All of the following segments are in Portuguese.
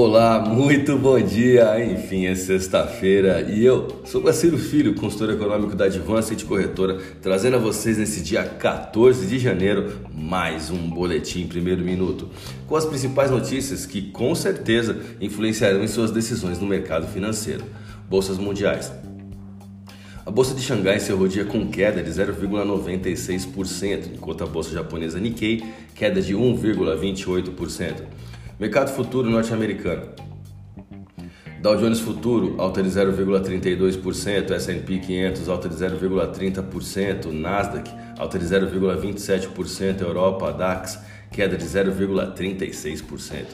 Olá, muito bom dia! Enfim, é sexta-feira e eu sou Guaciro Filho, consultor econômico da Advanced Corretora, trazendo a vocês nesse dia 14 de janeiro mais um boletim primeiro minuto, com as principais notícias que com certeza influenciarão em suas decisões no mercado financeiro. Bolsas mundiais. A bolsa de Xangai encerrou o dia com queda de 0,96%, enquanto a bolsa japonesa Nikkei queda de 1,28%. Mercado futuro norte-americano. Dow Jones Futuro alta de 0,32%, S&P 500 alta de 0,30%, Nasdaq alta de 0,27%, Europa DAX queda de 0,36%.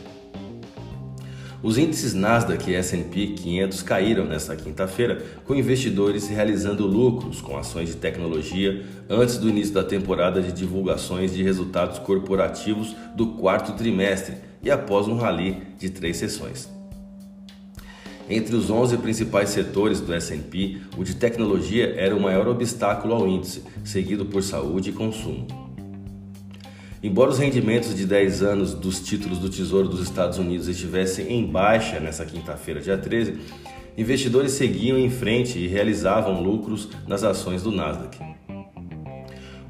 Os índices Nasdaq e S&P 500 caíram nesta quinta-feira, com investidores realizando lucros com ações de tecnologia antes do início da temporada de divulgações de resultados corporativos do quarto trimestre e após um rally de três sessões. Entre os 11 principais setores do S&P, o de tecnologia era o maior obstáculo ao índice, seguido por saúde e consumo. Embora os rendimentos de 10 anos dos títulos do Tesouro dos Estados Unidos estivessem em baixa nessa quinta-feira, dia 13, investidores seguiam em frente e realizavam lucros nas ações do Nasdaq.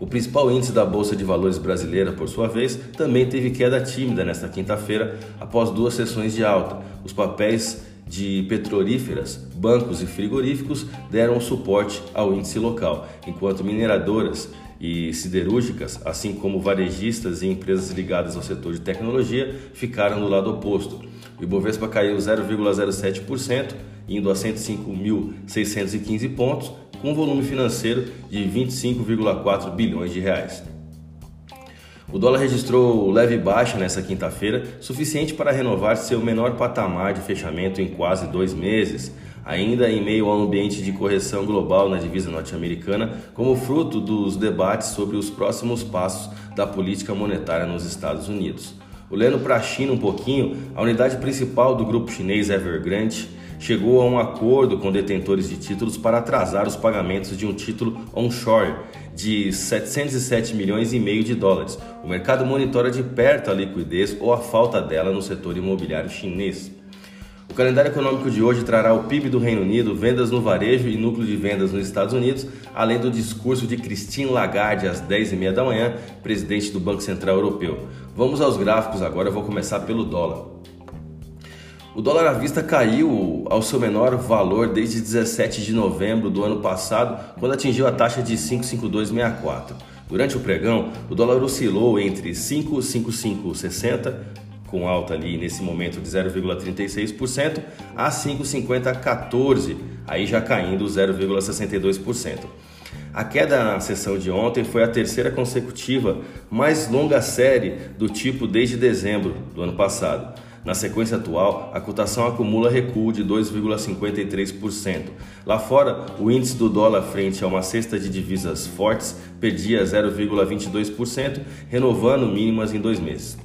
O principal índice da Bolsa de Valores brasileira, por sua vez, também teve queda tímida nesta quinta-feira após duas sessões de alta. Os papéis de petrolíferas, bancos e frigoríficos deram suporte ao índice local, enquanto mineradoras e siderúrgicas, assim como varejistas e empresas ligadas ao setor de tecnologia, ficaram do lado oposto. O Ibovespa caiu 0,07%, indo a 105.615 pontos, com um volume financeiro de 25,4 bilhões de reais. O dólar registrou leve baixa nesta quinta-feira, suficiente para renovar seu menor patamar de fechamento em quase dois meses, ainda em meio a um ambiente de correção global na divisa norte-americana, como fruto dos debates sobre os próximos passos da política monetária nos Estados Unidos. Olhando para a China um pouquinho, a unidade principal do grupo chinês Evergrande chegou a um acordo com detentores de títulos para atrasar os pagamentos de um título onshore de 707 milhões e meio de dólares. O mercado monitora de perto a liquidez ou a falta dela no setor imobiliário chinês. O calendário econômico de hoje trará o PIB do Reino Unido, vendas no varejo e núcleo de vendas nos Estados Unidos, além do discurso de Christine Lagarde às 10h30 da manhã, presidente do Banco Central Europeu. Vamos aos gráficos agora, eu vou começar pelo dólar. O dólar à vista caiu ao seu menor valor desde 17 de novembro do ano passado, quando atingiu a taxa de 55264. Durante o pregão, o dólar oscilou entre 5,5560 com alta ali nesse momento de 0,36% a 5,5014, aí já caindo 0,62%. A queda na sessão de ontem foi a terceira consecutiva mais longa série do tipo desde dezembro do ano passado. Na sequência atual, a cotação acumula recuo de 2,53%. Lá fora, o índice do dólar frente a uma cesta de divisas fortes perdia 0,22%, renovando mínimas em dois meses.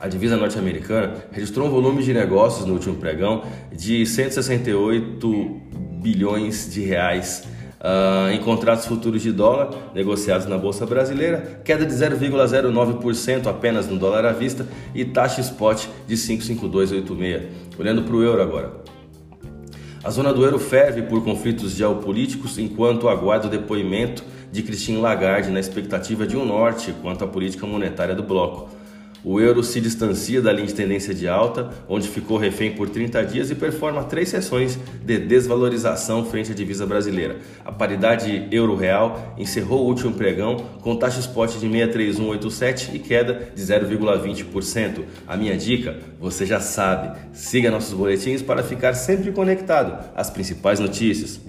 A divisa norte-americana registrou um volume de negócios no último pregão de 168 bilhões de reais Uh, em contratos futuros de dólar negociados na Bolsa Brasileira, queda de 0,09% apenas no dólar à vista e taxa spot de 55286. Olhando para o euro agora. A zona do euro ferve por conflitos geopolíticos enquanto aguarda o depoimento de Christine Lagarde na expectativa de um norte quanto à política monetária do bloco. O euro se distancia da linha de tendência de alta, onde ficou refém por 30 dias e performa três sessões de desvalorização frente à divisa brasileira. A paridade euro-real encerrou o último pregão com taxa spot de 63187 e queda de 0,20%. A minha dica, você já sabe, siga nossos boletins para ficar sempre conectado às principais notícias.